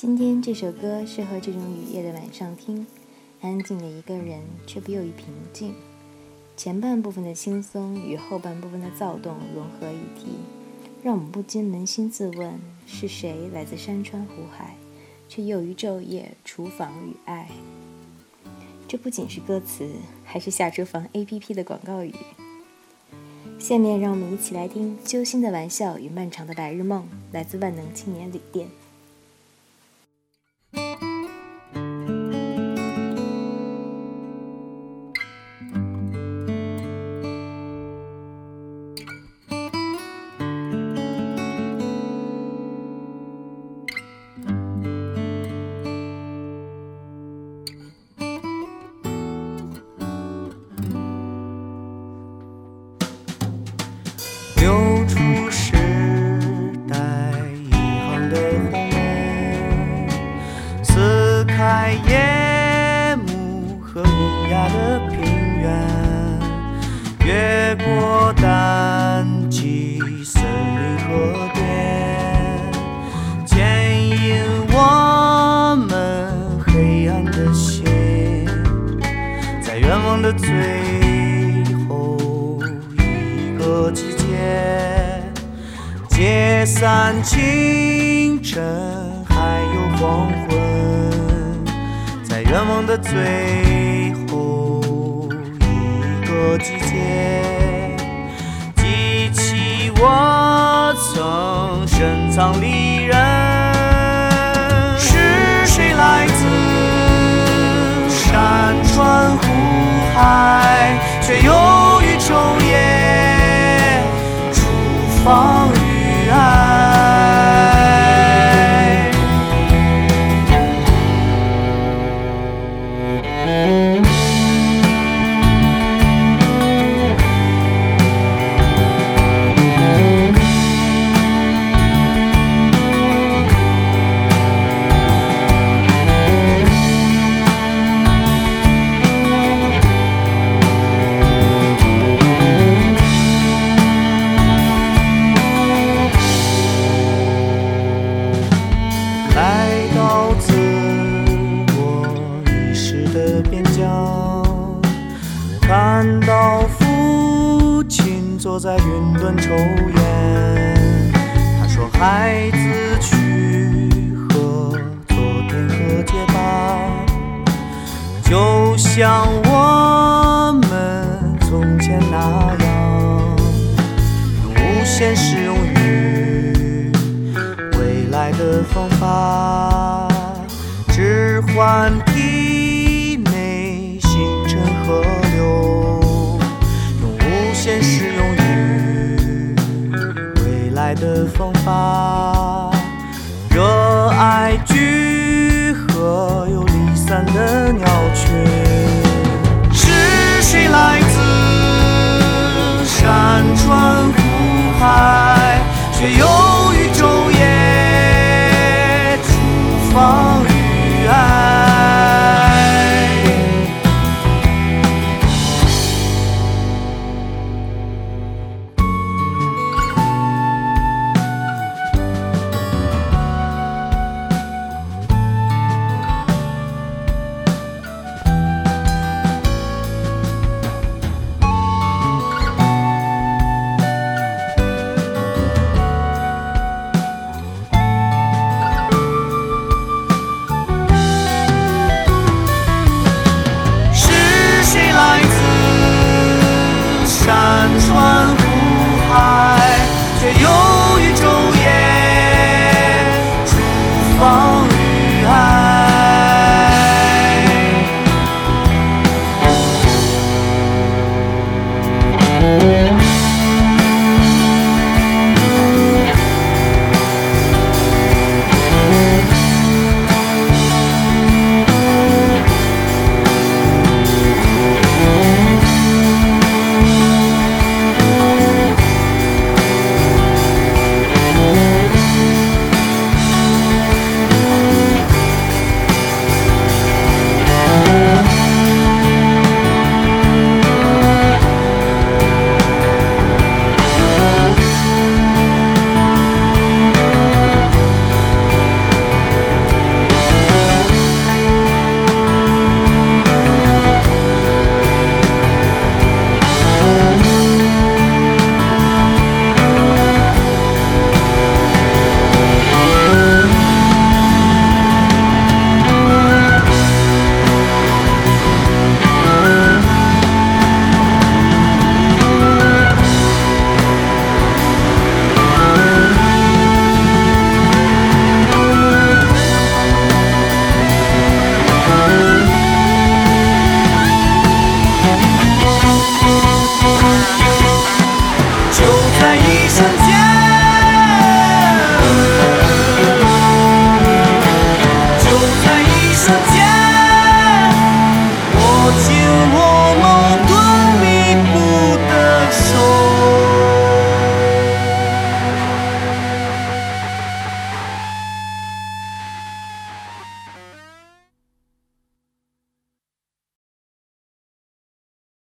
今天这首歌适合这种雨夜的晚上听，安静的一个人却不由于平静。前半部分的轻松与后半部分的躁动融合一体，让我们不禁扪心自问：是谁来自山川湖海，却又于昼夜厨房与爱？这不仅是歌词，还是下厨房 APP 的广告语。下面让我们一起来听《揪心的玩笑与漫长的白日梦》，来自万能青年旅店。越过淡季森林和田，牵引我们黑暗的心，在愿望的最后一个季节，解散清晨，还有黄昏。在愿望的最后一个季节，我曾深藏离人。是谁来自山川湖海，却又于昼在云端抽烟，他说：“孩子，去和昨天和解吧，就像我们从前那样，用无限适用于未来的方法，置换体内星辰河来的方法，热爱聚合又离散的鸟群，是谁来自山川湖海，却又